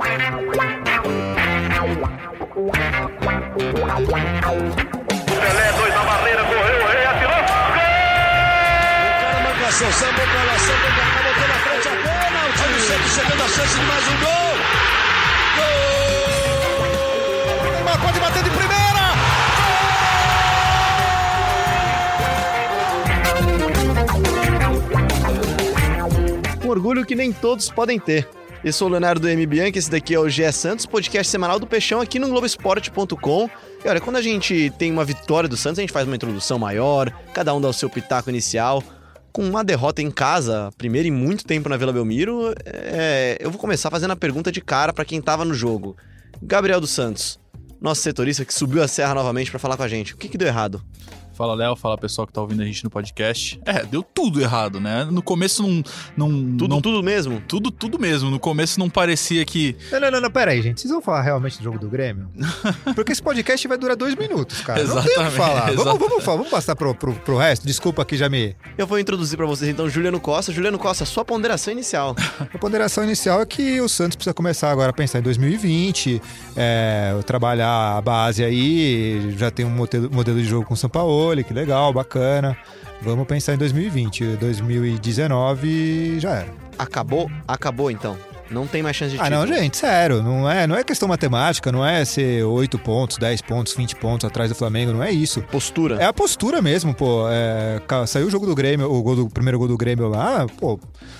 Pelé, dois na barreira, correu, o rei atirou. O cara marca a ação, samba lá, samba cá, botou na frente a. Olha o Santos chegando a chance de mais um gol. Gol! Neymar pode bater de primeira. Um orgulho que nem todos podem ter. Eu sou o Leonardo M. Bianchi, esse daqui é o GE Santos, podcast semanal do Peixão aqui no Globoesporte.com. E olha, quando a gente tem uma vitória do Santos, a gente faz uma introdução maior, cada um dá o seu pitaco inicial. Com uma derrota em casa, primeiro em muito tempo na Vila Belmiro, é, eu vou começar fazendo a pergunta de cara para quem tava no jogo. Gabriel dos Santos, nosso setorista que subiu a serra novamente para falar com a gente. O que, que deu errado? Fala, Léo. Fala, pessoal que tá ouvindo a gente no podcast. É, deu tudo errado, né? No começo não... não Tudo, não, tudo mesmo? tudo, tudo mesmo. No começo não parecia que... Não, não, não, não, pera aí, gente. Vocês vão falar realmente do jogo do Grêmio? Porque esse podcast vai durar dois minutos, cara. Não tem o que Exatamente, falar. Vamos, exatamente. vamos, falar, vamos passar pro, pro, pro resto. Desculpa aqui, já me. Eu vou introduzir para vocês então Juliano Costa. Juliano Costa, sua ponderação inicial. A ponderação inicial é que o Santos precisa começar agora a pensar em 2020, é, trabalhar a base aí, já tem um modelo, modelo de jogo com o São Paulo, que legal, bacana. Vamos pensar em 2020. 2019 já era. Acabou? Acabou então. Não tem mais chance de Ah, título. não, gente, sério, não é, não é questão matemática, não é ser 8 pontos, 10 pontos, 20 pontos atrás do Flamengo, não é isso. Postura. É a postura mesmo, pô. É, saiu o jogo do Grêmio, o, gol do, o primeiro gol do Grêmio lá, pô.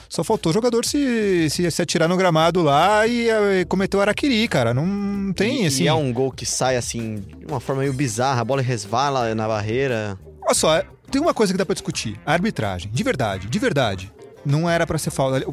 Só faltou o jogador se, se, se atirar no gramado lá e, eh, cometer o araquiri, cara. Não tem, e, assim. E é um gol que sai assim, de uma forma meio bizarra, a bola resvala na barreira. Olha só, é- tem uma coisa que dá pra discutir. A arbitragem. De verdade, de verdade. Não era pra ser falta.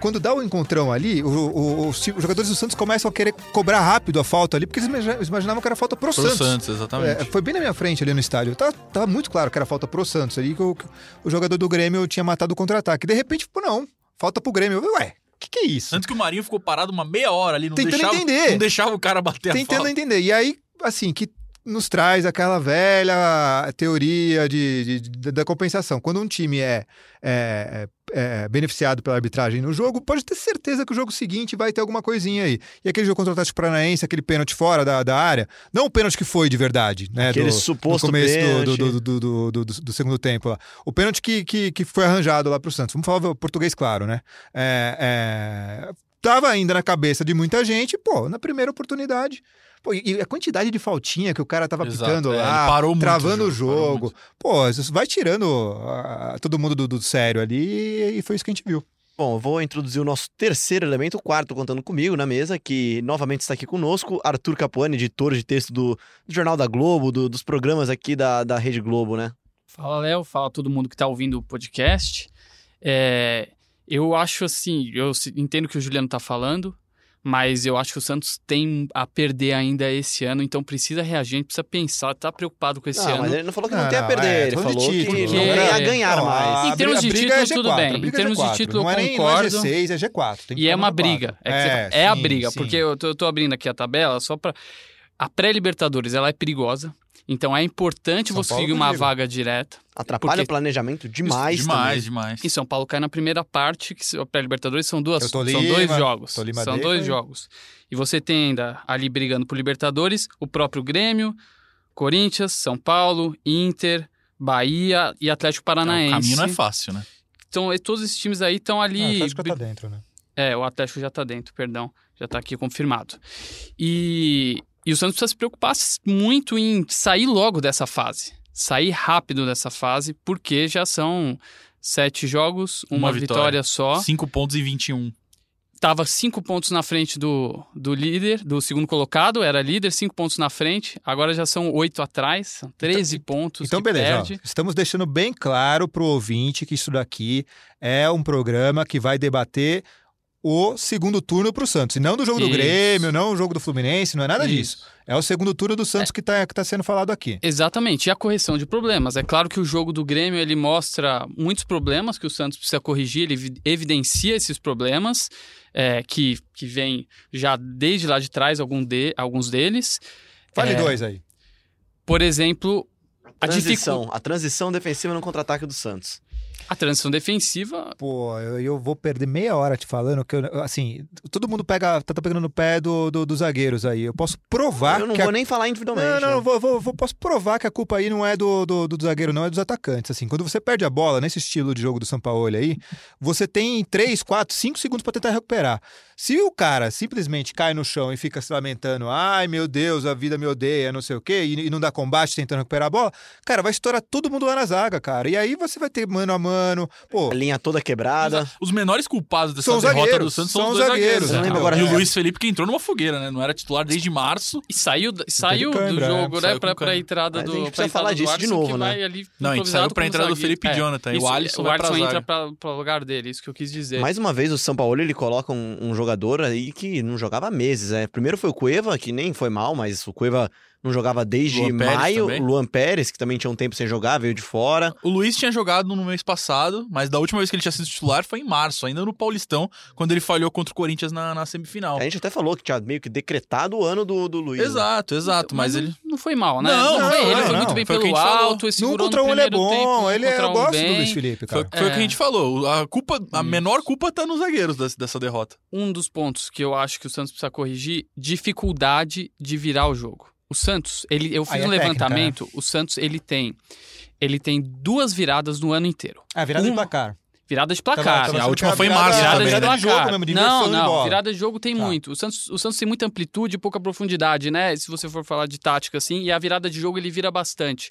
Quando dá o encontrão ali, o- o- os, jogadores do Santos começam a querer cobrar rápido a falta ali, porque eles imagina- eles imaginavam que era falta pro, Pro Santos. Santos, exatamente. É, foi bem na minha frente ali no estádio. Tava, tava muito claro que era falta pro Santos ali, que o, que o jogador do Grêmio tinha matado o contra-ataque. De repente, pô, não. Falta pro Grêmio. Eu, Ué, o que, que é isso? Tanto que o Marinho ficou parado uma meia hora ali, não Tentando deixava, entender. não deixava o cara bater a Tentando falta. entender. E aí, assim, que nos traz aquela velha teoria de, de- de- da compensação. Quando um time é, é- é beneficiado pela arbitragem no jogo, pode ter certeza que o jogo seguinte vai ter alguma coisinha aí. E aquele jogo contra o Atlético Paranaense, aquele pênalti fora da, da área, não o pênalti que foi de verdade, né? Aquele do, suposto no começo do, pênalti. do, do, do, do- do- do- do segundo tempo lá. O pênalti que, que, que foi arranjado lá pro Santos. Vamos falar o português claro, né? É, é, tava ainda na cabeça de muita gente, pô, na primeira oportunidade. Pô, e a quantidade de faltinha que o cara tava Exato, pitando é, lá, parou travando o o jogo, parou jogo. Pô, isso vai tirando todo mundo do, do sério ali e foi isso que a gente viu. Bom, vou introduzir o nosso terceiro elemento, o quarto contando comigo na mesa, que novamente está aqui conosco, Arthur Capuani, editor de texto do, do Jornal da Globo, do- dos programas aqui da, da Rede Globo, né? Fala, Léo. Fala todo mundo que tá ouvindo o podcast. É, eu acho assim, eu se- entendo o que o Juliano tá falando, mas eu acho que o Santos tem a perder ainda esse ano, então precisa reagir, a gente precisa pensar, tá preocupado com esse Não, ano. mas ele não falou que não, Não, tem a perder, é, ele falou título, que não tem a ganhar Não, mais. a Em termos de é título, tudo G4, bem. Em termos de é G4. título, não eu é nem, concordo. Não é G6, é G4. Tem que E é uma briga. É, É, é a sim, briga, sim. porque eu tô, eu tô abrindo aqui a tabela só pra. A pré-Libertadores, ela é perigosa. Então é importante São você Paulo conseguir uma vaga direta. Atrapalha porque- o planejamento demais, demais, também. demais. E São Paulo cai na primeira parte, que a pré-Libertadores são duas, Eu são Lima, dois jogos. Lima São Day, dois jogos. E você tem ainda ali brigando por Libertadores, o próprio Grêmio, Corinthians, São Paulo, Inter, Bahia e Atlético o Paranaense. caminho não é fácil, né? Então, e todos esses times aí estão Ah, ali. o Atlético tá dentro, né? É, o Atlético já tá dentro, perdão. Já tá aqui confirmado. E, e o Santos precisa se preocupar muito em sair logo dessa fase. Sair rápido dessa fase, porque já são sete jogos, uma, Uma vitória. vitória. só. Cinco pontos em 21. Tava cinco pontos na frente do, do líder, do segundo colocado, era líder, cinco pontos na frente. Agora já são oito atrás, são 13 pontos Então, que beleza. ó, estamos deixando bem claro pro ouvinte que isso daqui é um programa que vai debater o segundo turno pro Santos. E não do jogo do Isso. Grêmio, não o jogo do Fluminense, não é nada disso. Isso. É o segundo turno do Santos que, tá, que tá sendo falado aqui. Exatamente, e a correção de problemas. É claro que o jogo do Grêmio ele mostra muitos problemas que o Santos precisa corrigir, ele evi- evidencia esses problemas é, que, que vem já desde lá de trás, algum de, alguns deles. Fale É, dois aí. Por exemplo, a Transição, dificuldade. a transição defensiva no contra-ataque do Santos. A transição defensiva, Pô, eu, eu vou perder meia hora te falando que, eu, assim, todo mundo pega, tá, tá pegando no pé do, do- dos zagueiros aí. Eu posso provar Eu não que a vou nem falar individualmente. Não, não, né? eu vou, vou- vou- posso provar que a culpa aí não é do, do, do zagueiro, não, é dos atacantes. Assim, quando você perde a bola nesse estilo de jogo do São Paulo aí, você tem 3, 4, 5 segundos para tentar recuperar. Se o cara simplesmente cai no chão e fica se lamentando, ai meu Deus, a vida me odeia, não sei o quê, e, e não dá combate tentando recuperar a bola, cara, vai estourar todo mundo lá na zaga, cara. E aí você vai ter mano a mano. Pô, A linha toda quebrada. Os menores culpados dessa São os derrota zagueiros, do Santos são são os dois zagueiros, zagueiros. né? lembro agora. E o É. Luiz Felipe que entrou numa fogueira, né? Não era titular desde março. e saiu, saiu do jogo, é, né? saiu Pra, pra entrada Mas a do. gente precisa entrada falar do disso de novo, né? vai ali Não, a gente saiu pra entrada do. Felipe Jonathan, e o isso, Alisson o vai pra Alisson entra pra, pra lugar dele, isso que eu quis dizer. Mais uma vez, o São Paulo ele coloca um, um jogador aí que não jogava meses. Né? Primeiro foi o Cueva, que nem foi mal, mas o Cueva não jogava desde Luan Pérez maio. O Luan Pérez, que também tinha um tempo sem jogar, veio de fora. O Luiz tinha jogado no mês passado, mas da última vez que ele tinha sido titular foi em março, ainda no Paulistão, quando ele falhou contra o Corinthians na, na semifinal. A gente até falou que tinha meio que decretado o ano do, do Luiz. né? Exato, exato, mas, não, ele. não foi mal, né? Não, foi, não, ele não, foi não. muito bem Foi o que pelo a gente falou. alto, segurou contra no um ele é tempo, bom, num ele é, eu um gosto do. Luiz Felipe, Foi, cara. foi o que a É. gente falou. A culpa, a menor culpa tá nos zagueiros dessa, dessa derrota. Um dos pontos que eu acho que o Santos precisa corrigir, dificuldade de virar o jogo. O Santos, ele, eu fiz Aí é um técnica, levantamento, o Santos ele tem ele tem duas viradas no ano inteiro. Ah, virada de Uma- placar. Virada de Tava- placar. tava a achando última foi em março Virada também, de né? de jogo placar. mesmo, de não, de não. bola. Virada de jogo tem Tá. muito. O Santos, o Santos tem muita amplitude e pouca profundidade, né? Se você for falar de tática assim. E a virada de jogo ele vira bastante.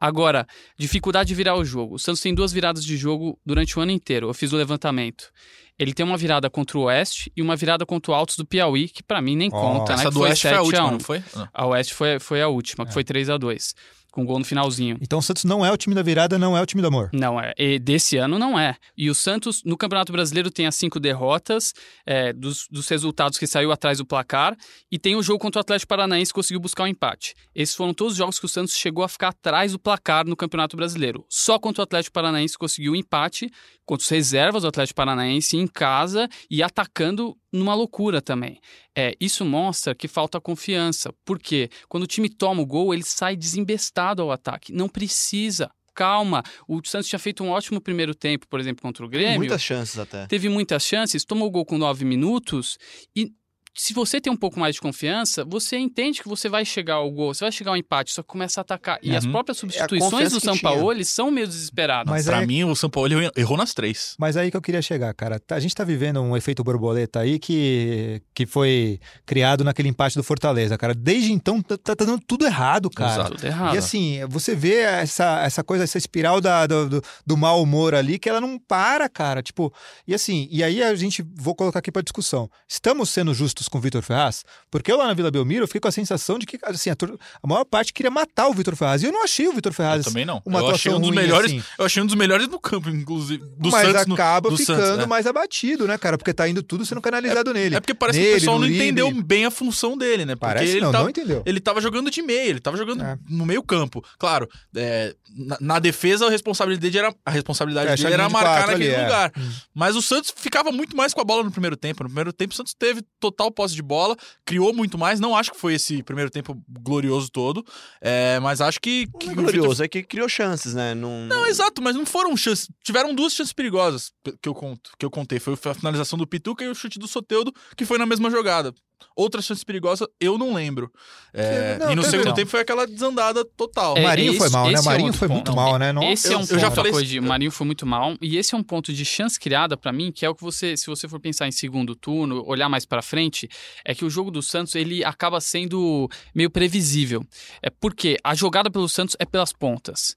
Agora, dificuldade de virar o jogo. O Santos tem duas viradas de jogo durante o ano inteiro. Eu fiz o levantamento. Ele tem uma virada contra o Oeste e uma virada contra o Altos do Piauí, que pra mim nem Ó, conta, né? Essa do Oeste foi a 7 a última, 1. não foi? Não. A Oeste foi, foi a última, que É. foi 3 a 2 com gol no finalzinho. Então o Santos não é o time da virada, não é o time do amor. Não, é. E desse ano não é. E o Santos, no Campeonato Brasileiro, tem as cinco derrotas é, dos, dos resultados que saiu atrás do placar. E tem o jogo contra o Atlético Paranaense que conseguiu buscar o empate. Esses foram todos os jogos que o Santos chegou a ficar atrás do placar no Campeonato Brasileiro. Só contra o Atlético Paranaense conseguiu o empate, contra os reservas do Atlético Paranaense em casa e atacando numa loucura também. É, isso mostra que falta confiança. Por quê? Quando o time toma o gol, ele sai desembestado ao ataque. Não precisa. Calma. O Santos tinha feito um ótimo primeiro tempo, por exemplo, contra o Grêmio. Muitas chances até. Teve muitas chances, tomou o gol com nove minutos e. Se você tem um pouco mais de confiança, você entende que você vai chegar ao gol, você vai chegar ao empate, só que começa a atacar. E as Uhum. próprias substituições confiança do São. Paulo eles são meio desesperadas. Mas pra é- mim, o São Paulo errou- errou nas três. Mas aí que eu queria chegar, cara. A gente tá vivendo um efeito borboleta aí que, que foi criado naquele empate do Fortaleza, cara. Desde então tá, tá dando tudo errado, cara. Exato. Tudo errado. E assim, você vê essa, essa coisa, essa espiral da, do, do, do mau humor ali, que ela não para, cara. Tipo, e assim, e aí a gente, vou colocar aqui pra discussão. Estamos sendo justos com o Vitor Ferraz? Porque eu lá na Vila Belmiro, eu fiquei com a sensação de que, assim, a, a maior parte queria matar o Vitor Ferraz. E eu não achei o Vitor Eu Ferraz também não. uma eu achei um dos ruim, melhores. assim. Eu achei um dos melhores no campo, inclusive. Do mas Santos. no- acaba do ficando Santos, é. mais abatido, né, cara? Porque tá indo tudo sendo canalizado nele. É porque parece que Nele, o pessoal no não Uribe. entendeu bem a função dele, né? Porque Parece ele não, tava, não entendeu. ele tava jogando de meio, ele tava jogando É. no meio campo. Claro, é, na, na defesa a responsabilidade dele era, a responsabilidade É, dele era de marcar naquele ali, é. lugar. Mas o Santos ficava muito mais com a bola no primeiro tempo. No primeiro tempo o Santos teve total posse de bola, criou muito mais. Não acho que foi esse primeiro tempo glorioso todo, é, mas acho que... que é glorioso, é que criou chances, né? Não, Não, exato, mas não foram chances. Tiveram duas chances perigosas que eu, conto, que eu contei. Foi a finalização do Pituca e o chute do Soteudo, que foi na mesma jogada. Outra chance perigosa, eu não lembro. É, Não, e no segundo não. tempo foi aquela desandada total. O Marinho foi esse- mal, né? É Marinho outro foi ponto. muito mal, né? Nossa, esse é eu- um eu ponto já falei corrigir. O Marinho foi muito mal. E esse é um ponto de chance criada pra mim, que é o que você, se você for pensar em segundo turno, olhar mais pra frente, é que o jogo do Santos ele acaba sendo meio previsível. É porque a jogada pelo Santos é pelas pontas.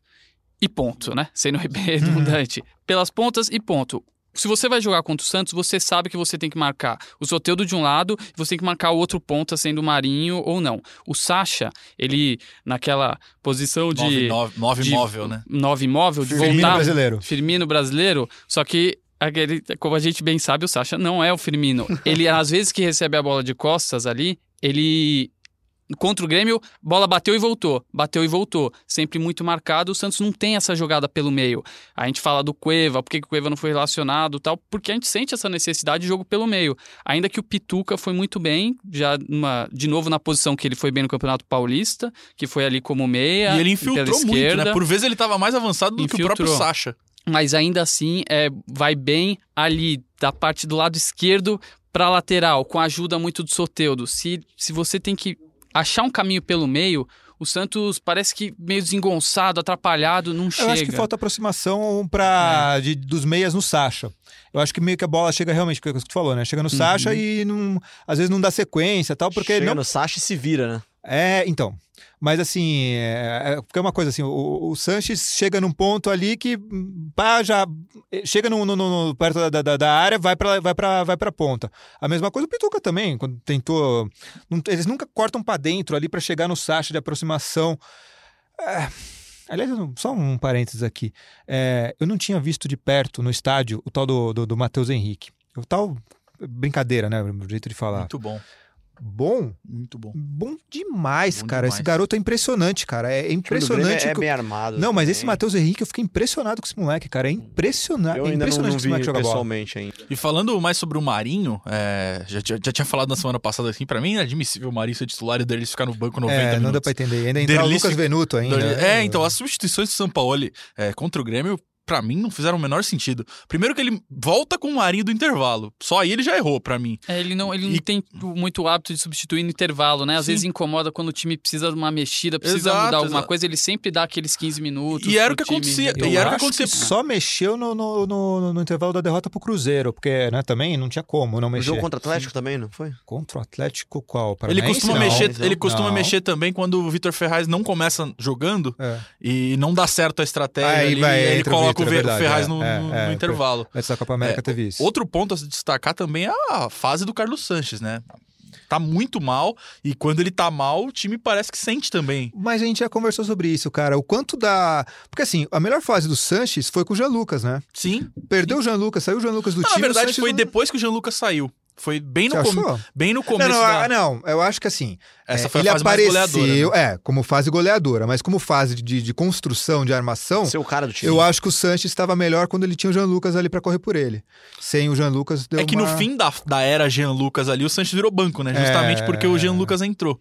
E ponto, né? Sendo redundante. Pelas pontas e ponto. Se você vai jogar contra o Santos, você sabe que você tem que marcar o Soteudo de um lado e você tem que marcar o outro ponta, sendo o Marinho ou não. O Sacha, ele, naquela posição de Nove, nove, nove de- móvel, né? nove imóvel, de Firmino voltar. brasileiro. Firmino brasileiro, só que. Aquele, como a gente bem sabe, o Sacha não é o Firmino. Ele, às vezes que recebe a bola de costas ali, ele. Contra o Grêmio, bola bateu e voltou. Bateu e voltou. Sempre muito marcado. O Santos não tem essa jogada pelo meio. A gente fala do Cueva, por que o Cueva não foi relacionado e tal? Porque a gente sente essa necessidade de jogo pelo meio. Ainda que o Pituca foi muito bem, já numa, de novo na posição que ele foi bem no Campeonato Paulista, que foi ali como meia. E ele infiltrou muito, né? Por vezes ele tava mais avançado do que o Infiltrou. próprio Sacha. mas ainda assim é, vai bem ali da parte do lado esquerdo para lateral, com a ajuda muito do Soteudo. Se, se você tem que achar um caminho pelo meio, o Santos parece que meio desengonçado, atrapalhado, não chega. Eu acho que falta aproximação pra, de, dos meias no Sacha. Eu acho que meio que a bola chega realmente, porque é o que tu falou, né? Chega no Sacha e não, às vezes não dá sequência e tal, porque Chega não, no Sacha e se vira, né? É, então. Mas assim, é, é, é uma coisa assim, o, o Sanches chega num ponto ali que pá, já chega no, no- no- perto da, da, da área, vai pra, vai, pra, vai pra ponta. A mesma coisa o Pituca também, quando tentou. não- eles nunca cortam pra dentro ali pra chegar no Sacha de aproximação. É, aliás, só um parênteses aqui. É, eu não tinha visto de perto no estádio o tal do, do, do Matheus Henrique. O tal. Brincadeira, né? O jeito de falar. Muito bom, Bom, muito bom. Bom demais, Bom cara. Esse demais. garoto é impressionante, cara. É O time do impressionante. É que- bem armado. Não, mas esse. Matheus Henrique, eu fiquei impressionado com esse moleque, cara. É impressionante. Eu é ainda não, impressionante não que esse vi moleque joga bola. pessoalmente ainda. E falando mais sobre o Marinho, é, já, já, já tinha falado na semana passada assim, pra mim é inadmissível o Marinho ser titular e dele ficar no banco 90 É, não dá minutos. pra entender. Ainda entrar o Derlice- Lucas Venuto ainda. É, então, as substituições do Sampaoli é, contra o Grêmio, pra mim, não fizeram o menor sentido. Primeiro que ele volta com o Marinho do intervalo. Só aí ele já errou, pra mim. É, ele não, ele E- não tem muito hábito de substituir no intervalo, né? Às Sim. vezes incomoda quando o time precisa de uma mexida, precisa Exato, mudar alguma exato. coisa, ele sempre dá aqueles 15 minutos. E era o que time acontecia, e era o que acontecia. só mexeu no, no, no, no intervalo da derrota pro Cruzeiro, porque né, também não tinha como não O mexer. jogo contra o Atlético também, não foi? Contra o Atlético qual? Ele Paranaense? costuma, Não. mexer, não. ele costuma Não. mexer também quando o Vitor Ferraz não começa jogando É. e não dá certo a estratégia. Aí ali, vai, ele entra o coloca o, é Ve- verdade, Ferraz é, no, é, no- é, no intervalo. Antes da Copa América É, teve isso. Outro ponto a se destacar também é a fase do Carlos Sanches, né? Tá muito mal e quando ele tá mal, o time parece que sente também. Mas a gente já conversou sobre isso, cara. O quanto dá. Porque assim, a melhor fase do Sanches foi com o Jean Lucas, né? Sim. Perdeu o Jean Lucas, saiu o Jean Lucas do Não, time. na verdade, foi não- depois que o Jean Lucas saiu. Foi bem no, com- bem no Não, começo não, da... ah, não, eu acho que assim. Essa é, foi a ele fase mais apareceu, goleadora, né? é, como fase goleadora, mas como fase de, de construção, de armação, Ser o cara do time. eu acho que o Sanches estava melhor quando ele tinha o Jean Lucas ali pra correr por ele. Sem o Jean Lucas deu É que uma... no fim da, da era Jean Lucas ali, o Sanches virou banco, né? Justamente É. porque o Jean Lucas entrou.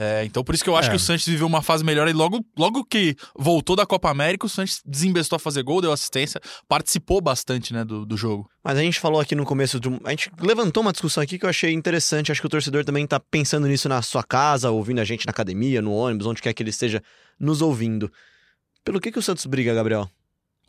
É, então por isso que eu acho É. que o Sanches viveu uma fase melhor e logo, logo que voltou da Copa América, o Sanches desembestou a fazer gol, deu assistência, participou bastante, né, do, do jogo. Mas a gente falou aqui no começo de um. A gente levantou uma discussão aqui que eu achei interessante. Acho que o torcedor também tá pensando nisso na sua casa, ouvindo a gente na academia, no ônibus, onde quer que ele esteja nos ouvindo. Pelo que, que o Santos briga, Gabriel?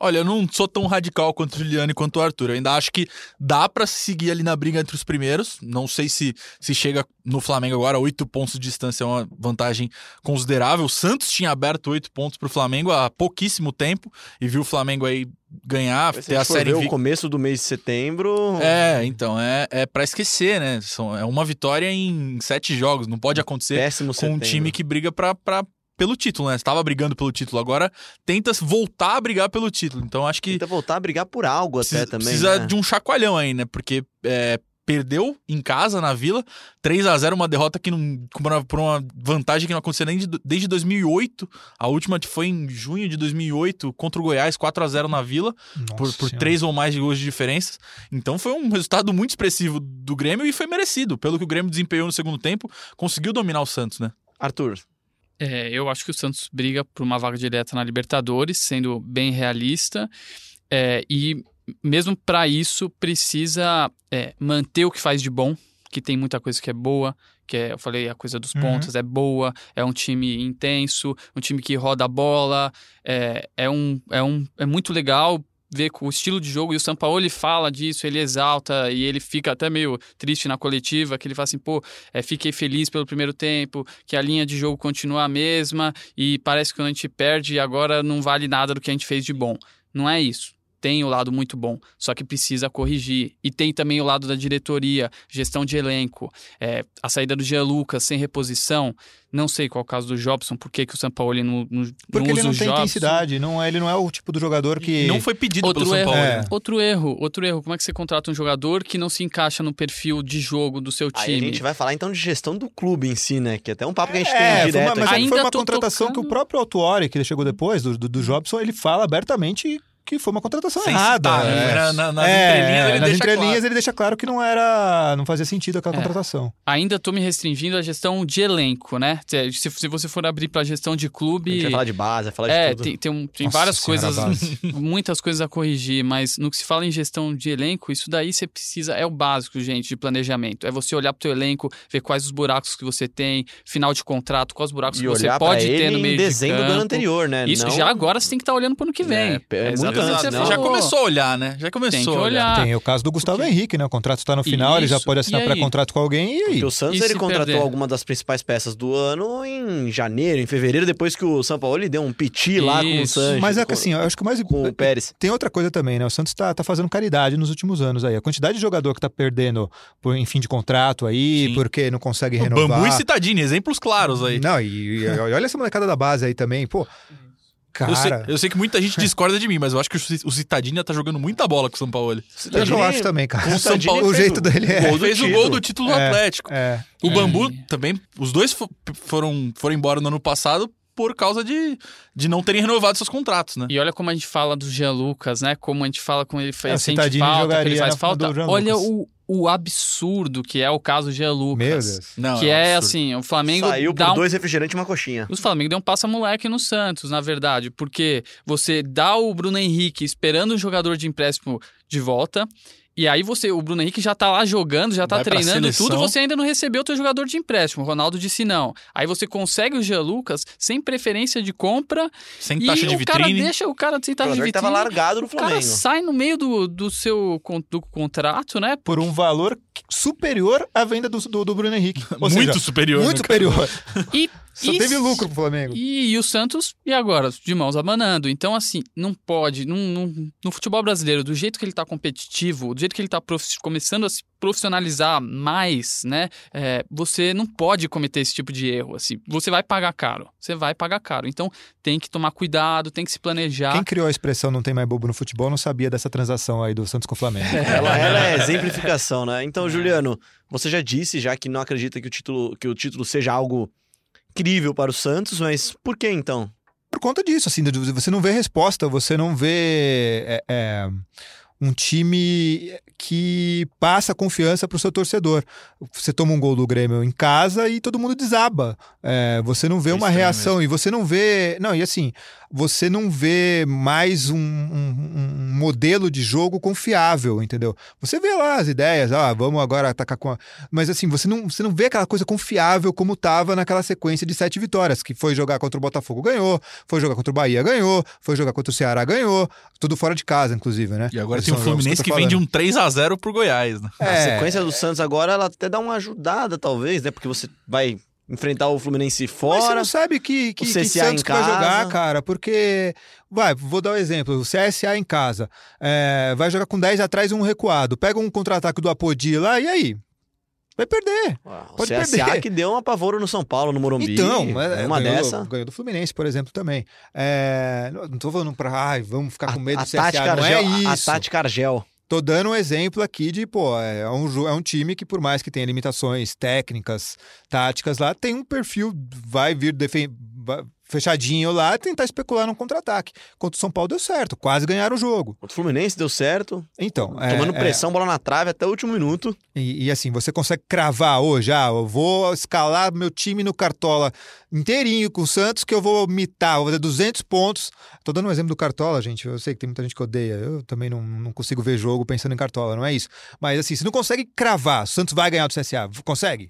Olha, eu não sou tão radical quanto o Juliano e quanto o Arthur. Eu ainda acho que dá pra seguir ali na briga entre os primeiros. Não sei se, se chega no Flamengo agora, oito pontos de distância é uma vantagem considerável. O Santos tinha aberto oito pontos pro Flamengo há pouquíssimo tempo e viu o Flamengo aí ganhar, Se ter a a série ver o começo do mês de setembro. É, então, é, é para esquecer, né? São, é uma vitória em sete jogos. Não pode acontecer péssimo com setembro. um time que briga pra, pra, pelo título, né? Estava brigando pelo título, agora tenta voltar a brigar pelo título. Então acho que Tenta voltar a brigar por algo precisa, até também. precisa né? de um chacoalhão aí, né? Porque é, perdeu em casa, na Vila, 3 a 0 uma derrota que não. por uma- por uma vantagem que não acontecia nem de- desde 2008. A última foi em junho de 2008 contra o Goiás, 4 a 0 na Vila Nossa por, por três ou mais de gols de diferença. Então foi um resultado muito expressivo do Grêmio e foi merecido. Pelo que o Grêmio desempenhou no segundo tempo, conseguiu dominar o Santos, né? Arthur, É, eu acho que o Santos briga por uma vaga direta na Libertadores, sendo bem realista. É, e mesmo para isso, precisa é, manter o que faz de bom, que tem muita coisa que é boa, que é, eu falei, a coisa dos Uhum. pontos é boa, é um time intenso, um time que roda a bola, é, é, um, é, um, é muito legal ver com o estilo de jogo, e o Sampaoli fala disso, ele exalta, e ele fica até meio triste na coletiva, que ele fala assim, pô, é, fiquei feliz pelo primeiro tempo, que a linha de jogo continua a mesma e parece que quando a gente perde agora não vale nada do que a gente fez de bom. Não é isso. Tem o lado muito bom, só que precisa corrigir. E tem também o lado da diretoria, gestão de elenco, é, a saída do Jean Lucas sem reposição. Não sei qual é o caso do Jobson, por que, que o Sampaoli não, não, Porque não ele usa não o tem Jobson. intensidade, não, é- ele não é o tipo do jogador que. Não foi pedido Outro pelo São erro, Paulo. É. outro erro, outro erro. Como é que você contrata um jogador que não se encaixa no perfil de jogo do seu aí time? a gente vai falar então de gestão do clube em si, né? Que é até um papo que a gente É, tem foi direto uma, mas. Ainda foi uma contratação que tocando- o próprio Autuori, que ele chegou depois, do, do, do Jobson, ele fala abertamente que foi uma contratação Sem errada. citar, né? é. Na- na- nas É, entrelinhas ele nas deixa entrelinhas claro. ele deixa claro que não era, não fazia sentido aquela É. contratação. Ainda tô me restringindo à gestão de elenco, né? Se, se- você for abrir pra gestão de A gente clube. vai falar de base, vai falar de É, tudo. tem, tem, um- tem Nossa várias coisas, muitas coisas a corrigir, mas no que se fala em gestão de elenco, isso daí você precisa, é o básico, gente, de planejamento. É você olhar pro teu elenco, ver quais os buracos que você tem, final de contrato, quais os buracos E que você pode ter no meio em de dezembro do ano anterior, né? Isso Não- já agora você tem que estar olhando pro ano que vem. É, é muito exatamente o que antes, você não. Já começou a olhar, né? Já começou Tem que a olhar. olhar. Tem o caso do Gustavo porque- Henrique, né? O contrato está no final, ele já Isso, pode assinar pré-contrato com alguém e aí? Porque o Santos E ele contratou perder? alguma das principais peças do ano em janeiro, em fevereiro, depois que o São Paulo deu um piti lá com o Isso. Sanches. Mas é que assim, eu acho que o mais com o Pérez. Tem outra coisa também, né? O Santos tá, tá fazendo caridade nos últimos anos aí. A quantidade de jogador que tá perdendo por, em fim de contrato aí, Sim. porque não consegue O renovar. Bambu e Citadini, exemplos claros aí. Não, e, e olha essa molecada da base aí também, pô. Cara, Eu sei, eu sei que muita gente discorda de mim, mas eu acho que o Ci- o Citadini tá jogando muita bola com o São Paulo. eu acho também, cara. O São Paulo o fez jeito o- dele o é. gol do Fez o título. gol do título do É. Atlético. É. O É. Bambu também, os dois fo- foram, foram embora no ano passado por causa de, de não terem renovado seus contratos, né? E olha como a gente fala do Jean Lucas, né? Como a gente fala com ele faz É, sente Citadini falta, que jogaria ele faz falta. Olha o, o absurdo que é o caso do Jean Lucas. Meu Deus. Não, Que é, absurdo. assim, o Flamengo Saiu dá por um dois refrigerantes e uma coxinha. O Flamengo deu um passa-moleque no Santos, na verdade, porque você dá o Bruno Henrique esperando o jogador de empréstimo de volta, e aí você, o Bruno Henrique já tá lá jogando, já tá Vai treinando tudo, você ainda não recebeu o teu jogador de empréstimo. O Ronaldo disse não. Aí você consegue o Jean Lucas sem preferência de compra Sem e taxa de o cara vitrine. deixa o cara sem O taxa de vitrine. tava largado no o cara Flamengo. sai no meio do, do seu con- do contrato, né? Por um valor superior à venda do, do, do Bruno Henrique. Ou Muito seja, superior. Muito né, superior. E Só e teve lucro pro Flamengo. E, e o Santos, e agora? De mãos abanando. Então, assim, não pode. Não, não- no futebol brasileiro, do jeito que ele tá competitivo, do jeito que ele tá começando a se profissionalizar mais, né? é, você não pode cometer esse tipo de erro. Assim, você vai pagar caro. Você vai pagar caro. Então, tem que tomar cuidado, tem que se planejar. Quem criou a expressão não tem mais bobo no futebol não sabia dessa transação aí do Santos com o Flamengo. Ela, ela é exemplificação, né? Então, Juliano, você já disse já que não acredita que o título, que o título seja algo incrível para o Santos, mas por que então? por conta disso, assim, você não vê resposta, você não vê é, é, um time que passa confiança para o seu torcedor. Você toma um gol do Grêmio em casa e todo mundo desaba. É, você não vê É uma reação e você não vê. Não, e assim, você não vê mais um, um- um modelo de jogo confiável, entendeu? Você vê lá as ideias, ah, vamos agora atacar com a. Mas assim, você não, você não vê aquela coisa confiável como tava naquela sequência de sete vitórias, que foi jogar contra o Botafogo, ganhou, foi jogar contra o Bahia, ganhou, foi jogar contra o Ceará, ganhou, tudo fora de casa, inclusive, né? E agora tem o Fluminense que tô vem de um 3 a 0 pro Goiás, né? A É. sequência do Santos agora, ela até dá uma ajudada, talvez, né? Porque você vai enfrentar o Fluminense Mas você fora. não sabe que, que, o que Santos que vai jogar, cara, porque. Vai, vou dar um exemplo. O CSA em casa. é, vai jogar com 10 atrás e um recuado. Pega um contra-ataque do Apodi lá, e aí? Vai perder. O Pode CSA perder. que deu um apavoro no São Paulo, no Morumbi. Então, é, uma ganhou, dessa. ganhou do Fluminense, por exemplo, também. É, não tô falando pra, ai, vamos ficar com medo a, do CSA. tática Não Argel, é a isso. tática Argel. Tô dando um exemplo aqui de, pô, é um, jo- é um time que, por mais que tenha limitações técnicas, táticas lá, tem um perfil, vai vir defen- vai- fechadinho lá, tentar especular num contra-ataque. Contra o São Paulo deu certo, quase ganharam o jogo. O Fluminense deu certo, Então, é- tomando é, pressão, bola na trave até o último minuto. e, e assim, você consegue cravar hoje, ah, eu vou escalar meu time no Cartola inteirinho com o Santos, que eu vou mitar, vou fazer 200 pontos. Tô dando um exemplo do Cartola, gente, eu sei que tem muita gente que odeia, eu também não, não consigo ver jogo pensando em Cartola, não é isso. Mas assim, você não consegue cravar, o Santos vai ganhar do CSA, consegue?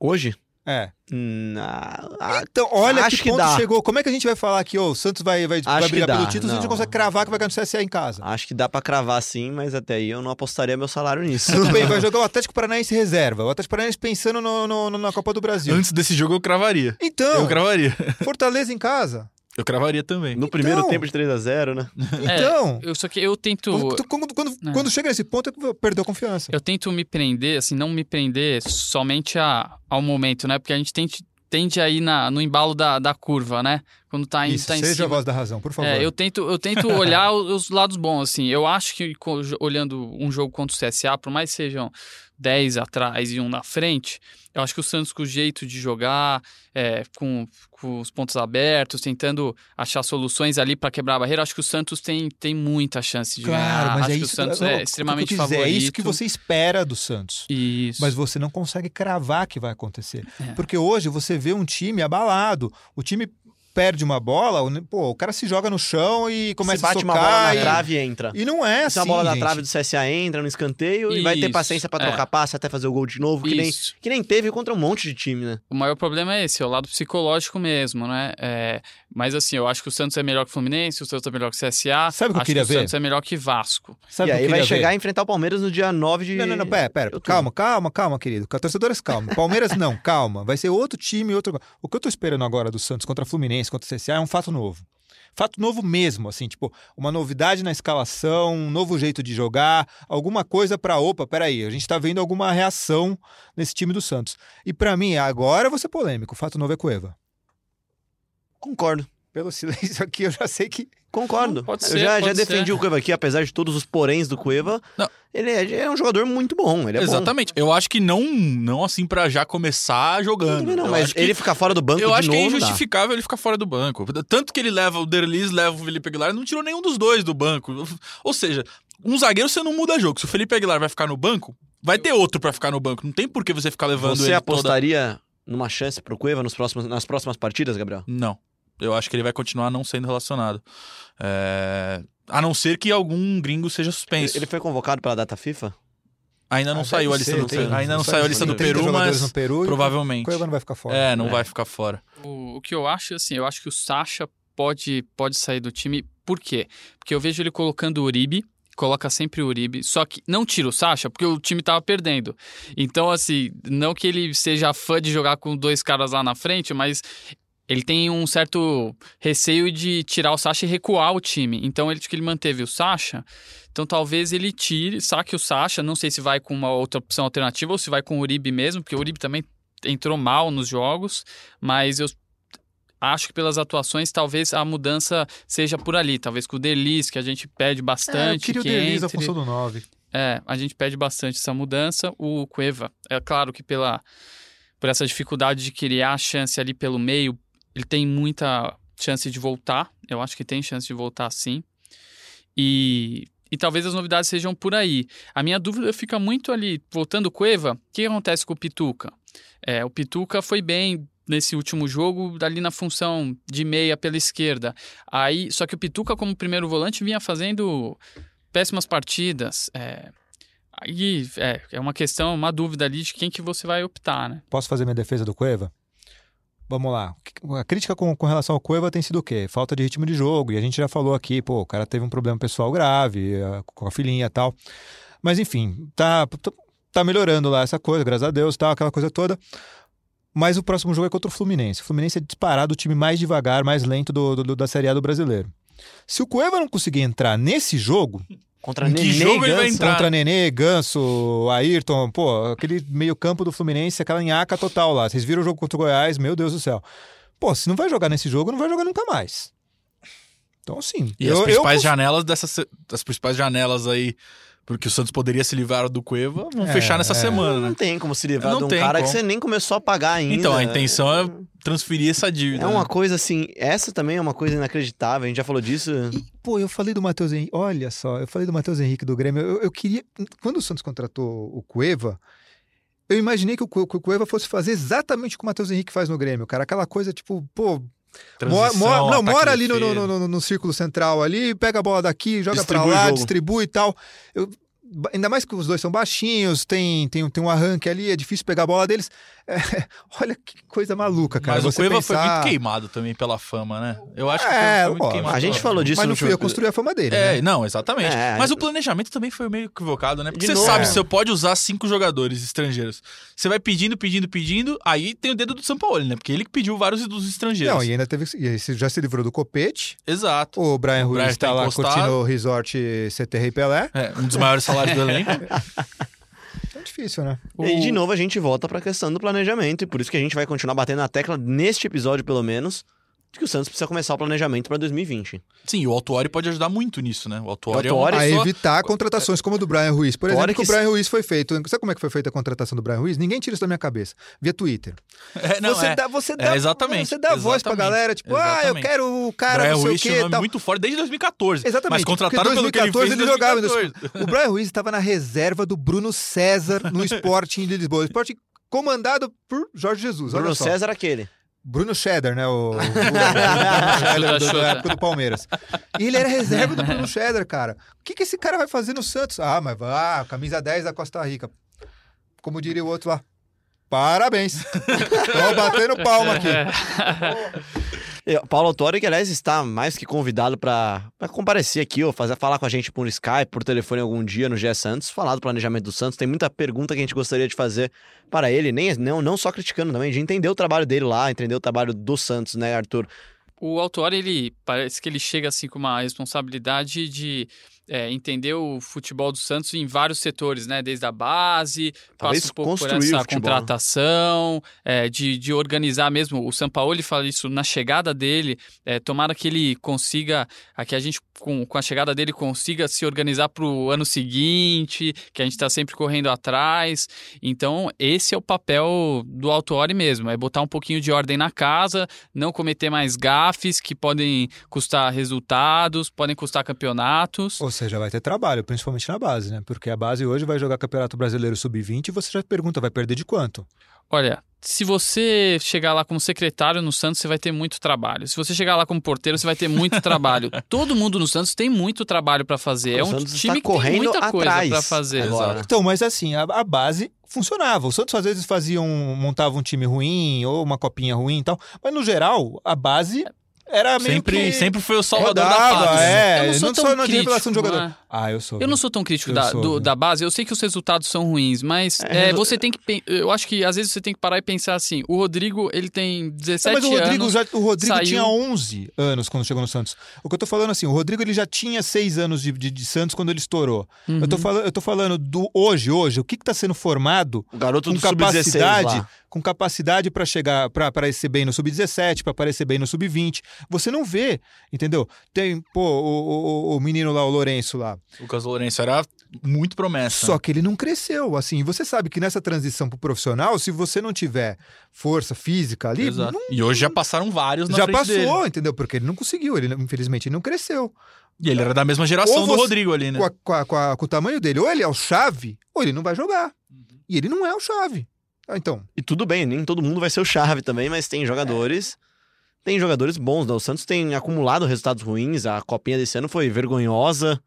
Hoje? É. Na... ah, Então, olha acho que que ponto dá. chegou. Como é que a gente vai falar que ô, o Santos vai, vai, vai Acho brigar dá, pelo título se a gente consegue cravar que vai ganhar do CSA em casa? acho que dá pra cravar sim, mas até aí eu não apostaria meu salário nisso. Tudo bem, vai jogar o Atlético Paranaense reserva. O Atlético Paranaense pensando no, no- no- na Copa do Brasil. Antes desse jogo eu cravaria. Então, Eu cravaria. Fortaleza em casa. Eu cravaria também. No primeiro Então. tempo de 3 a 0 né? É, Então, eu, só que eu tento. quando, quando, quando, É. quando chega nesse ponto, é perdeu a confiança. Eu tento me prender, assim, não me prender somente a, ao momento, né? Porque a gente tende, tende a ir na, no embalo da, da curva, né? Quando tá em, Isso, tá em seja a cima. voz da razão, por favor. É, eu tento, eu tento olhar os os lados bons, assim. Eu acho que olhando um jogo contra o CSA, por mais que sejam 10 atrás e um na frente, eu acho que o Santos, com o jeito de jogar, é, com, com os pontos abertos, tentando achar soluções ali para quebrar a barreira, acho que o Santos tem, tem muita chance de ganhar. mas acho é que isso o Santos não, é extremamente dizer, favorito. É isso que você espera do Santos. Isso. Mas você não consegue cravar que vai acontecer. É. Porque hoje você vê um time abalado. O time perde uma bola, o- pô, o cara se joga no chão e começa Se bate a uma socar. bola na e... trave e entra. e não é Se assim, a bola da gente. trave do CSA entra no escanteio e vai ter Isso, paciência pra é. trocar passe até fazer o gol de novo, que nem, Isso. que nem teve contra um monte de time, né? O maior problema é esse, é o lado psicológico mesmo, né? É, mas assim, eu acho que o Santos é melhor que o Fluminense, o Santos é melhor que o CSA. Sabe o que eu queria que o ver? Santos é melhor que Vasco. Sabe e o aí vai queria chegar ver? a enfrentar o Palmeiras no dia 9 de Não, não, não, pera, pera. outubro. Calma, calma, calma, querido. Torcedores, calma. Palmeiras não, calma. Vai ser outro time, outro. O que eu tô esperando agora do Santos contra Fluminense, contra o CSA é um fato novo. Fato novo mesmo, assim, tipo, uma novidade na escalação, um novo jeito de jogar, alguma coisa pra, opa, peraí, a gente tá vendo alguma reação nesse time do Santos. E pra mim, agora eu vou ser polêmico, o fato novo é Cueva. Concordo. Pelo silêncio aqui, eu já sei que. Concordo. Pode eu ser, já, já pode defendi ser. o Cueva aqui, apesar de todos os poréns do Cueva. Não. Ele é, ele é um jogador muito bom. Ele é bom. Exatamente. Eu acho que não, não assim pra já começar Eu jogando. não, Eu mas acho que- ele ficar fora do banco Eu de acho que é novo, não dá. injustificável ele ficar fora do banco. Tanto que ele leva o Derlis, leva o Felipe Aguilar, não tirou nenhum dos dois do banco. Ou seja, um zagueiro você não muda jogo. Se o Felipe Aguilar vai ficar no banco, vai ter outro pra ficar no banco. Não tem por que você ficar levando Você ele toda... apostaria numa chance pro Cueva nos próximos, nas próximas partidas, Gabriel? Não. Eu acho que ele vai continuar não sendo relacionado. É, A não ser que algum gringo seja suspenso. ele foi convocado pela data FIFA? Ainda não Ah, saiu a lista ser, do tem- Peru. Ainda não sai- saiu a lista do 30 Peru, mas no Peru provavelmente. Cueva não vai ficar fora. É, não É. vai ficar fora. O, o que eu acho, assim, eu acho que o Sacha pode, pode sair do time. Por quê? Porque eu vejo ele colocando o Uribe, coloca sempre o Uribe, só que não tira o Sacha, porque o time tava perdendo. Então, assim, não que ele seja fã de jogar com dois caras lá na frente, mas ele tem um certo receio de tirar o Sacha e recuar o time. Então, ele, que ele manteve o Sacha. Então, talvez ele tire, saque o Sacha. Não sei se vai com uma outra opção alternativa ou se vai com o Uribe mesmo, porque o Uribe também entrou mal nos jogos, mas eu acho que pelas atuações talvez a mudança seja por ali, talvez com o Delis, que a gente pede É, eu bastante. queria o que Delis a entre. função do 9. É, a gente pede bastante essa mudança. O Cueva, é claro que pela por essa dificuldade de criar chance ali pelo meio, ele tem muita chance de voltar. Eu acho que tem chance de voltar sim. E, e talvez as novidades sejam por aí. A minha dúvida fica muito ali, voltando Cueva, o que acontece com o Pituca? É, o Pituca foi bem nesse último jogo, ali na função de meia pela esquerda. Aí, só que o Pituca, como primeiro volante, vinha fazendo péssimas partidas. É, aí é, é uma questão, uma dúvida ali de quem que você vai optar, né? Posso fazer minha defesa do Cueva? Vamos lá. A crítica com, com relação ao Cueva tem sido o quê? Falta de ritmo de jogo. E a gente já falou aqui, pô, o cara teve um problema pessoal grave eh, com a filhinha e tal. Mas enfim, tá, tá, tá melhorando lá essa coisa, graças a Deus, tal, aquela coisa toda. Mas o próximo jogo é contra o Fluminense. O Fluminense é disparado o time mais devagar, mais lento do, do- da Série A do brasileiro. Se o Cueva não conseguir entrar nesse jogo, Contra Em que Nenê jogo ele vai Ganso. entrar? Contra Nenê, Ganso, Ayrton, pô, aquele meio-campo do Fluminense, aquela nhaca total lá. Vocês viram o jogo contra o Goiás, meu Deus do céu. Pô, se não vai jogar nesse jogo, não vai jogar nunca mais. Então, assim. E as principais janelas dessas. As principais janelas aí. Porque o Santos poderia se livrar do Cueva, vão É, fechar nessa é. semana, Não né? tem como se livrar Não de um tem cara que como. você nem começou a pagar ainda. Então, a intenção é transferir essa dívida. É uma né? coisa assim, essa também é uma coisa inacreditável, a gente já falou disso. Pô, eu falei do Matheus Henrique. Olha só, eu falei do Matheus Henrique do Grêmio. Eu, eu queria. Quando o Santos contratou o Cueva, eu imaginei que o, Cu- que o Cueva fosse fazer exatamente o que o Matheus Henrique faz no Grêmio, cara. Aquela coisa, tipo, pô, Mora, Transição, mora- não, mora e ali no, no, defesa. no- no círculo central ali, pega a bola daqui, joga pra Distribui o lá, distribui e tal. Eu- ainda mais que os dois são baixinhos, tem, tem, tem um arranque ali, é difícil pegar a bola deles. É, olha que coisa maluca, cara. Mas o você Cueva foi pensar- muito queimado também pela fama, né? Eu acho que É, foi muito ó, queimado. A gente falou disso Mas no não fui eu construir a fama dele, É, né? não, exatamente. É, Mas o planejamento também foi meio equivocado, né? Porque você novo. sabe, É. você pode usar cinco jogadores estrangeiros. Você vai pedindo, pedindo, pedindo, aí tem o dedo do São Paulo, né? Porque ele que pediu vários dos estrangeiros. Não, e ainda teve. E aí você já se livrou do Copete. Exato. O Brian O Ruiz Brian está tá lá encostado. curtindo o resort CT Rei Pelé. É, um dos maiores salários do elenco. É difícil, né? E de novo a gente volta pra questão do planejamento, e por isso que a gente vai continuar batendo na tecla neste episódio, pelo menos, de que o Santos precisa começar o planejamento para 2020. Sim, o Autuori pode ajudar muito nisso, né? O Autuori- é uma A pessoa... evitar contratações como a do Brian Ruiz. Por exemplo, que o Brian Ruiz foi feito. Sabe como é que foi feita a contratação do Brian Ruiz? Ninguém tira isso da minha cabeça. Via Twitter. É, não, você é. dá, você É, dá, exatamente, Você dá voz pra exatamente, galera, tipo, ah, eu exatamente. quero o cara, Brian não sei Ruiz o quê. nome tal. muito forte desde 2014. Exatamente. Mas contrataram porque pelo que ele 2014 fez em ele jogava. 2014. O Brian Ruiz estava na reserva do Bruno César no Sporting de Lisboa. O Sporting comandado por Jorge Jesus. olha Bruno só. César aquele. Bruno Cheddar, né? O, o, o Bruno do- da época do Palmeiras. E ele era reserva do Bruno Cheddar, cara. O que, que esse cara vai fazer no Santos? Ah, mas ah, camisa 10 da Costa Rica. Como diria o outro lá. Parabéns. Tô batendo palma aqui. E, Paulo Autori, que aliás está mais que convidado para comparecer aqui, ou fazer, falar com a gente por Skype, por telefone algum dia no GE Santos, falar do planejamento do Santos. Tem muita pergunta que a gente gostaria de fazer para ele, nem, não, não só criticando também, de entender o trabalho dele lá, entender o trabalho do Santos, né, Arthur? O Autuori, ele parece que ele chega assim com uma responsabilidade de é, entender o futebol do Santos em vários setores, né? Desde a base, Talvez passa um pouco por essa né? contratação, é, de, de organizar mesmo. O Sampaoli fala isso na chegada dele. É, tomara que ele consiga, aqui a gente com, com a chegada dele consiga se organizar para o ano seguinte, que a gente está sempre correndo atrás. Então, esse é o papel do Autuori mesmo, é botar um pouquinho de ordem na casa, não cometer mais gafes que podem custar resultados, podem custar campeonatos. Ou seja, vai ter trabalho, principalmente na base, né? Porque a base hoje vai jogar Campeonato Brasileiro Sub-20 e você já pergunta, vai perder de quanto? Olha, se você chegar lá como secretário no Santos, você vai ter muito trabalho. Se você chegar lá como porteiro, você vai ter muito trabalho. Todo mundo no Santos tem muito trabalho para fazer. O é um Santos time que tem correndo muita coisa atrás para fazer. agora. Então, mas assim, a, a base funcionava. O Santos às vezes fazia um, montava um time ruim ou uma copinha ruim e tal, mas no geral, a base era meio Sempre, que sempre foi o salvador da rodava, pátria. é, Eu não sou não tão na crítico, jogador. né? Ah, eu sou. Eu não sou tão crítico Eu da, sou, do- viu? da base. Eu sei que os resultados são ruins, mas É, é, você tem que. Eu acho que às vezes você tem que parar e pensar assim: o Rodrigo, ele tem Não, 17 mas o Rodrigo, anos. já, o Rodrigo saiu- tinha 11 anos quando chegou no Santos. O que eu tô falando assim, o Rodrigo ele já tinha 6 anos de, de, de Santos quando ele estourou. Uhum. Eu, tô falando, eu tô falando do hoje, hoje, o que que tá sendo formado O garoto com do Sub-16 capacidade, lá. Com capacidade para chegar, para aparecer bem no sub-17, para aparecer bem no sub-20. Você não vê, entendeu? Tem, pô, o, o, o menino lá, o Lourenço lá. Lucas Lourenço era muito promessa. Só que ele não cresceu, assim. Você sabe que nessa transição pro profissional, se você não tiver força física ali, Exato. não- E hoje já passaram vários na já passou, dele. entendeu? Porque ele não conseguiu, ele infelizmente ele não cresceu. E ele era da mesma geração Ou do você- Rodrigo ali, né? Com, a- com a- com a- com o tamanho dele, ou ele é o chave, ou ele não vai jogar. E ele não é o chave. Ah, Então, E tudo bem, nem todo mundo vai ser o chave também, mas tem jogadores. Tem jogadores bons, né? O Santos tem acumulado resultados ruins. A copinha desse ano foi vergonhosa.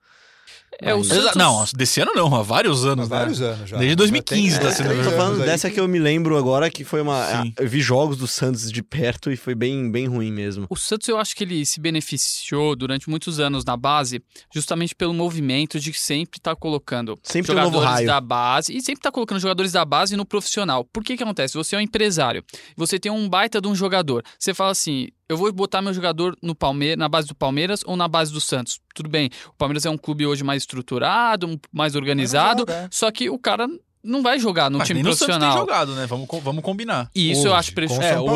É, o Santos- Não, desse ano não, há vários há anos, vários né? anos já. Desde 2015 Já tá tem- sendo é, eu tô falando anos dessa que eu me lembro agora, que foi uma. Sim. Eu vi jogos do Santos de perto e foi bem, bem ruim mesmo. O Santos, eu acho que ele se beneficiou durante muitos anos na base, justamente pelo movimento de sempre estar colocando Sempre um jogadores novo raio. da base e sempre estar colocando jogadores da base no profissional. Por que que acontece? Você é um empresário, você tem um baita de um jogador. Você fala assim: eu vou botar meu jogador no Palmeiras, na base do Palmeiras ou na base do Santos. Tudo bem, o Palmeiras é um clube hoje mais estruturado, mais organizado, é. só que o cara não vai jogar no Mas time nem no Santos tem profissional. jogado, né? Vamos, vamos combinar. E isso Hoje, eu acho o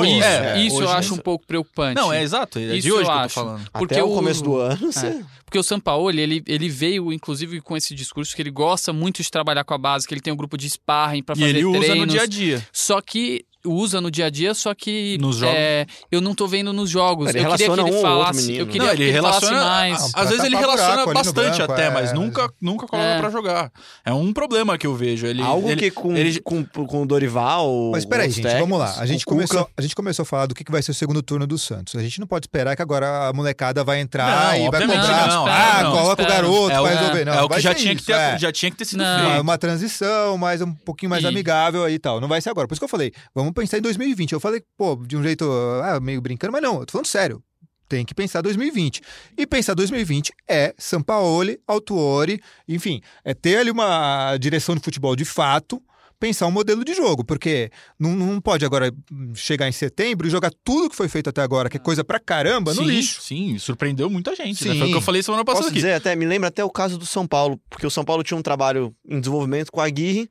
é, isso, É, isso eu hoje acho um pouco preocupante. Não, é exato. É de Isso hoje eu que eu tô acho. falando. Porque Até o começo do ano, você... Porque o Sampaoli, ele, ele veio, inclusive, com esse discurso que ele gosta muito de trabalhar com a base, que ele tem um grupo de sparring pra E fazer ele usa treinos. no dia a dia. Só que usa no dia a dia, só que Nos jogos? é, eu não tô vendo nos jogos. Ele eu queria que relaciona ele um falasse, eu queria Não, que ele ele falasse relaciona. mais. Às pra vezes ele relaciona buraco bastante banco, até, é, mas é. nunca, nunca coloca É. pra jogar. É um problema que eu vejo. Ele, Algo ele- que com, ele- com, com o Dorival. Mas peraí, gente, técnicos, vamos lá. A gente, Cuca- começou, a gente começou a falar do que que vai ser o segundo turno do Santos. A gente não pode esperar que agora a molecada vai entrar Não, e vai cobrar. não, ah, não, coloca o garoto é o, pra resolver. Não, é o que vai já tinha que, ter, é. já tinha que ter sido feito. uma transição, mais um pouquinho mais amigável aí e tal. Não vai ser agora. Por isso que eu falei, vamos pensar em 2020. Eu falei, pô, de um jeito ah, meio brincando, mas não, eu tô falando sério. Tem que pensar 2020. E pensar 2020 é Sampaoli, Autuori, enfim, é ter ali uma direção de futebol de fato, pensar um modelo de jogo, porque não, não pode agora chegar em setembro e jogar tudo que foi feito até agora, que é coisa pra caramba, no sim, lixo. Sim, surpreendeu muita gente. né? Sim. Foi o que eu falei semana passada Posso aqui. dizer, até me lembra até o caso do São Paulo, porque o São Paulo tinha um trabalho em desenvolvimento com a Aguirre.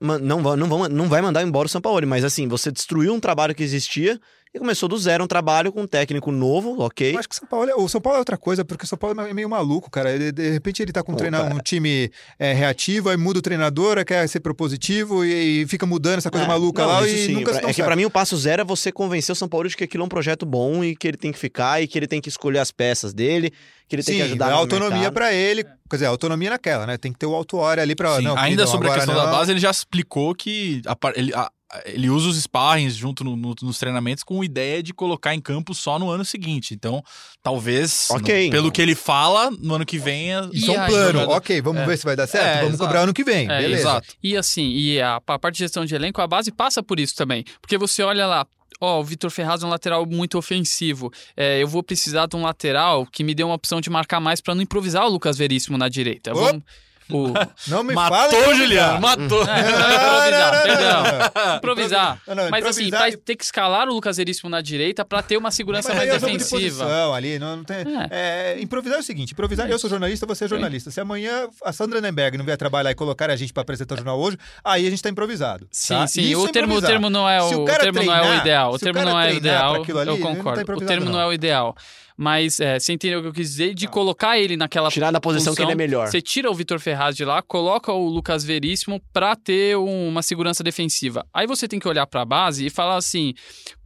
Não não, não vai mandar embora o São Paulo, mas assim, você destruiu um trabalho que existia E começou do zero um trabalho com um técnico novo, ok? Eu acho que São Paulo é, o São Paulo é outra coisa, porque o São Paulo é meio maluco, cara. Ele- de repente ele tá com um, treina- um time é, reativo, aí muda o treinador, aí quer ser propositivo e, e fica mudando essa coisa É, maluca não, lá isso e sim. nunca É dão que pra mim o passo zero é você convencer o São Paulo de que aquilo é um projeto bom e que ele tem que ficar e que ele tem que escolher as peças dele, que ele tem Sim, que ajudar dá no autonomia pra ele. Quer dizer, autonomia naquela, né? Tem que ter o auto-hora ali pra. Sim, não, Ainda sobre a questão da não. base, ele já explicou que a ele, a- ele usa os sparrings junto no- no- nos treinamentos com ideia de colocar em campo só no ano seguinte. Então, talvez, Ok, no- pelo que ele fala, no ano que vem. é- Isso é um aí, plano. Ok, vamos É. ver se vai dar certo. É, vamos exato. cobrar ano que vem. É, beleza. Exato. E assim, e a, a parte de gestão de elenco, a base passa por isso também. Porque você olha lá, ó, o Vitor Ferraz é um lateral muito ofensivo. É, eu vou precisar de um lateral que me dê uma opção de marcar mais pra não improvisar o Lucas Veríssimo na direita. Vamos, o, Não me Matou fala. o Juliano, matou. É, improvisar, perdão. Improvisar. Não, não, Mas assim, improvisar pra ter que escalar o Lucas Veríssimo na direita pra ter uma segurança Mas aí mais é jogo de defensiva. posição ali, não, não tem. É. É, improvisar é o seguinte: improvisar, eu sou jornalista, você é jornalista. Se amanhã a Sandra Nemberg não vier trabalhar e colocar a gente pra apresentar o jornal hoje, aí a gente tá improvisado. Sim, tá? sim. Isso O é termo, o termo não é o, o o cara termo não é o treinar- ideal. O termo não é o treinar ideal. ali, eu tá concordo. o termo não. não. é o ideal. Mas é, você entendeu o que eu quis dizer? De colocar ele naquela Tirar da posição que ele é melhor. Você tira o Vitor Ferraz de lá, coloca o Lucas Veríssimo pra ter um- uma segurança defensiva. Aí você tem que olhar pra base e falar assim: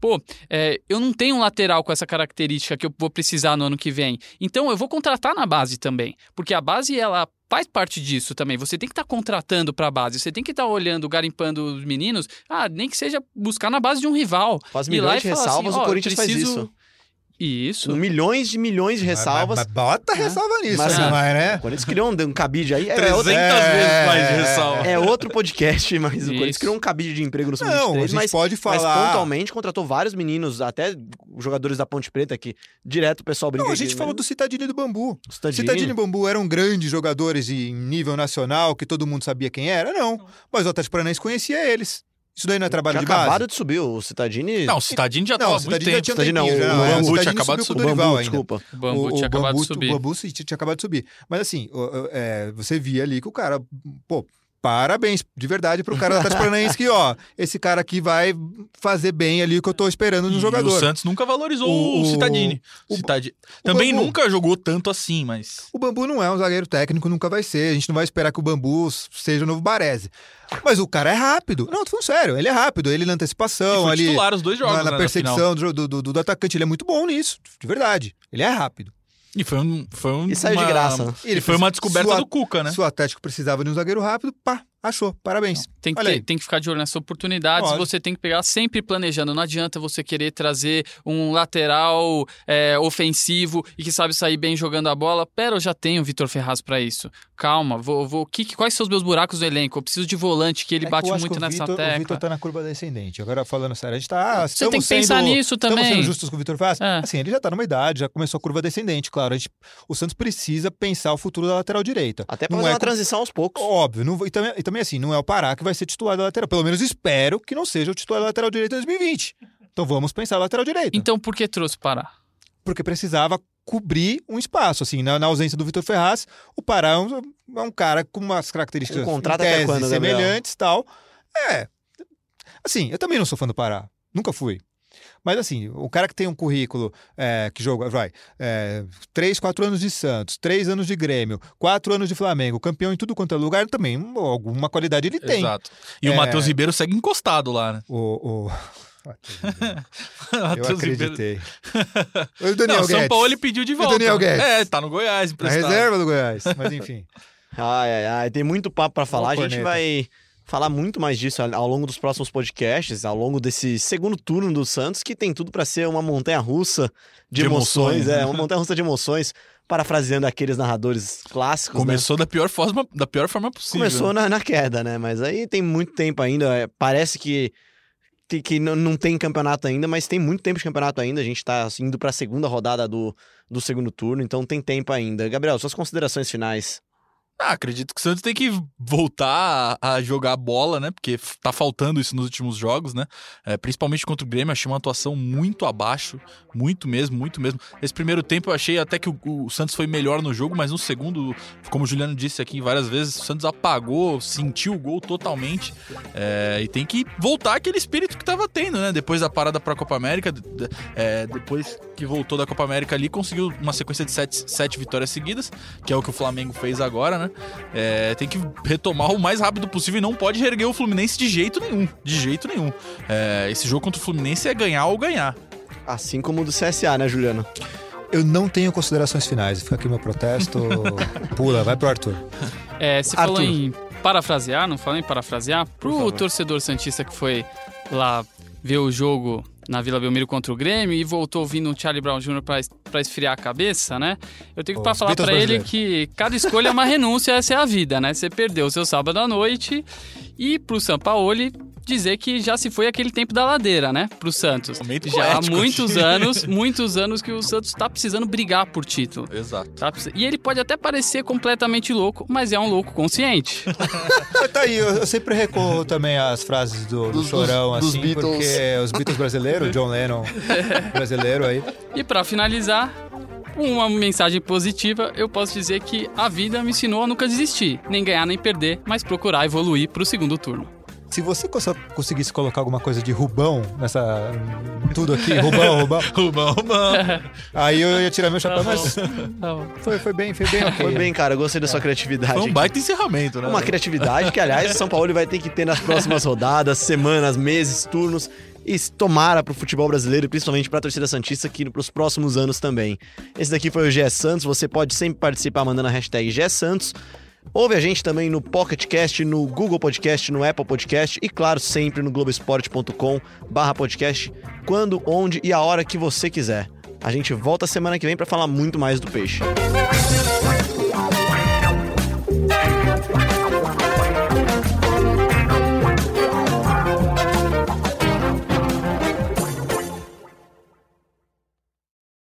pô, é, eu não tenho um lateral com essa característica que eu vou precisar no ano que vem. Então eu vou contratar na base também. Porque a base, ela faz parte disso também. Você tem que estar contratando pra base. Você tem que estar olhando, garimpando os meninos. Ah, nem que seja buscar na base de um rival. Lá milhões e de falar ressalvas, assim, ó, o Corinthians faz preciso- isso. Isso. Com milhões de milhões de ressalvas. Mas, mas bota ressalva nisso, Mas, assim, Mas, O né? Corinthians criou um, um cabide aí. É 300 outro, vezes mais de ressalva. é outro podcast, mas o Isso. Corinthians criou um cabide de emprego no Não, a Sub-23, gente mas, pode mas falar. pontualmente contratou vários meninos, até jogadores da Ponte Preta, que direto o pessoal brinca Não, a gente aqui, falou né? do Citadini e do Bambu. Citadini. Citadini e Bambu eram grandes jogadores em nível nacional, que todo mundo sabia quem era? Não. Mas o Atlético Paranaense conhecia eles. Isso daí não é trabalho Tinha de base? acabado de subir, o Citadini... Não, o Citadini já Não, tava o há muito já tempo. tinha Citadini não, tempinho, o já. Bambu tinha acabado de subiu o Bambu, desculpa. O Bambu tinha acabado de subir. O Bambu tinha acabado de subir. Mas assim, é, você via ali que o cara, pô, parabéns, de verdade, pro cara do Atlético Paranaense que, ó, esse cara aqui vai fazer bem ali o que eu tô esperando no E jogador. o Santos nunca valorizou O- o, Citadini. o- Citadi- o Também Bambu. nunca jogou tanto assim, mas. O Bambu não é um zagueiro técnico, nunca vai ser. A gente não vai esperar que o Bambu seja o novo Baresi. Mas o cara é rápido. Não, tô falando sério, ele é rápido. Ele na antecipação, ali titular os dois jogos. na, na né, perseguição final. do, do, do- do atacante. Ele é muito bom nisso, de verdade. Ele é rápido. E foi um. Foi um E saiu de uma- graça. E foi uma descoberta Sua- do Cuca, né? Se o Atlético precisava de um zagueiro rápido, pá, achou. Parabéns. Tem que, ter- tem que ficar de olho nessas oportunidades. Lógico. Você tem que pegar sempre planejando. Não adianta você querer trazer um lateral é, ofensivo e que sabe sair bem jogando a bola. Pera, eu já tenho o Vitor Ferraz pra isso. Calma, vou, vou, que, quais são os meus buracos no elenco? Eu preciso de volante, que ele É bate muito que o nessa Vitor, O tecla. Vitor tá na curva descendente. Agora, falando sério, a gente tá. Você tem que pensar nisso Estamos também. sendo justos com o Vitor Ferraz? É. Assim, ele já tá numa idade, já começou a curva descendente, claro. A gente, o Santos precisa pensar o futuro da lateral direita. Até pra Não fazer é uma com- transição aos poucos. Óbvio, não, e, também, e também assim, não é o Pará que vai ser titular da lateral. Pelo menos espero que não seja o titular da lateral direita em 2020. Então vamos pensar lateral direita. Então por que trouxe Pará? Porque precisava cobrir um espaço. Assim, na, na ausência do Vitor Ferraz, o Pará é um, é um cara com umas características O tese, quando, semelhantes e tal. É. Assim, eu também não sou fã do Pará. Nunca fui. Mas assim, o cara que tem um currículo é, que joga, vai, é, três, quatro anos de Santos, três anos de Grêmio, quatro anos de Flamengo, campeão em tudo quanto é lugar, também um- alguma qualidade ele tem. Exato. E É. o Matheus Ribeiro segue encostado lá, né? O, o... Eu Matheus Ribeiro- acreditei. o Daniel Não, o São. Paulo ele pediu de o volta. Daniel Guedes? É, tá no Goiás, Na emprestado. reserva do Goiás. Mas enfim. Ai, ai, ai, tem muito papo pra falar. A gente corneta. vai falar muito mais disso ao longo dos próximos podcasts, ao longo desse segundo turno do Santos, que tem tudo pra ser uma montanha russa de, De emoções. emoções, É, né? uma montanha russa de emoções, parafraseando aqueles narradores clássicos. né? Começou da pior forma, da pior forma possível. Começou na, na queda, né? Mas aí tem muito tempo ainda. é, Parece que, que, não, tem campeonato ainda, mas tem muito tempo de campeonato ainda. A gente tá indo pra segunda rodada do, do segundo turno, então tem tempo ainda. Gabriel, suas considerações finais. Ah, acredito que o Santos tem que voltar a, jogar bola, né? Porque tá faltando isso nos últimos jogos, né? É, principalmente contra o Grêmio, achei uma atuação muito abaixo, muito mesmo, muito mesmo. Esse primeiro tempo eu achei até que o, o Santos foi melhor no jogo, mas no segundo, como o Juliano disse aqui várias vezes, o Santos apagou, sentiu o gol totalmente. É, e tem que voltar aquele espírito que tava tendo, né? Depois da parada pra Copa América, é, depois que voltou da Copa América ali, conseguiu uma sequência de sete, sete vitórias seguidas, que é o que o Flamengo fez agora, né? É, tem que retomar o mais rápido possível e não pode reerguer o Fluminense de jeito nenhum. De jeito nenhum. É, esse jogo contra o Fluminense é ganhar ou ganhar. Assim como o do CSA, né, Juliano? Eu não tenho considerações finais. Fica aqui meu protesto. Pula, vai pro Arthur. É, você Arthur. falou em parafrasear, não falou em parafrasear? Pro torcedor Santista que foi lá ver o jogo na Vila Belmiro contra o Grêmio e voltou ouvindo o Charlie Brown Jr. pra esfriar a cabeça, né? Eu tenho que Os falar pra ele que cada escolha é uma renúncia, essa é a vida, né? Você perdeu o seu sábado à noite e pro Sampaoli dizer que já se foi aquele tempo da ladeira, né? Pro Santos. Momento já há muitos anos, muitos anos que o Santos tá precisando brigar por título. Exato. Tá precis- E ele pode até parecer completamente louco, mas é um louco consciente. Tá aí, eu, eu sempre recorro também às frases do, do Dos- Chorão, dos- dos assim, Beatles. porque os Beatles brasileiros, John Lennon brasileiro aí. E pra finalizar, uma mensagem positiva, eu posso dizer que a vida me ensinou a nunca desistir, nem ganhar nem perder, mas procurar evoluir pro segundo turno. Se você cons- conseguisse colocar alguma coisa de Rubão nessa. tudo aqui, Rubão, Rubão, Rubão, Rubão. aí eu ia tirar meu chapéu, mas Tá foi, foi bem, foi bem ok. Foi bem, cara. Eu gostei da sua criatividade. Foi um baita encerramento, né? Uma criatividade que, aliás, o São Paulo vai ter que ter nas próximas rodadas, semanas, meses, turnos. E tomara pro futebol brasileiro principalmente pra torcida Santista que pros próximos anos também. Esse daqui foi o GE Santos. Você pode sempre participar mandando a hashtag GE Santos. Ouve a gente também no Pocket Cast, no Google Podcast, no Apple Podcast e, claro, sempre no globesport.com barra podcast, quando, onde e a hora que você quiser. A gente volta semana que vem pra falar muito mais do peixe.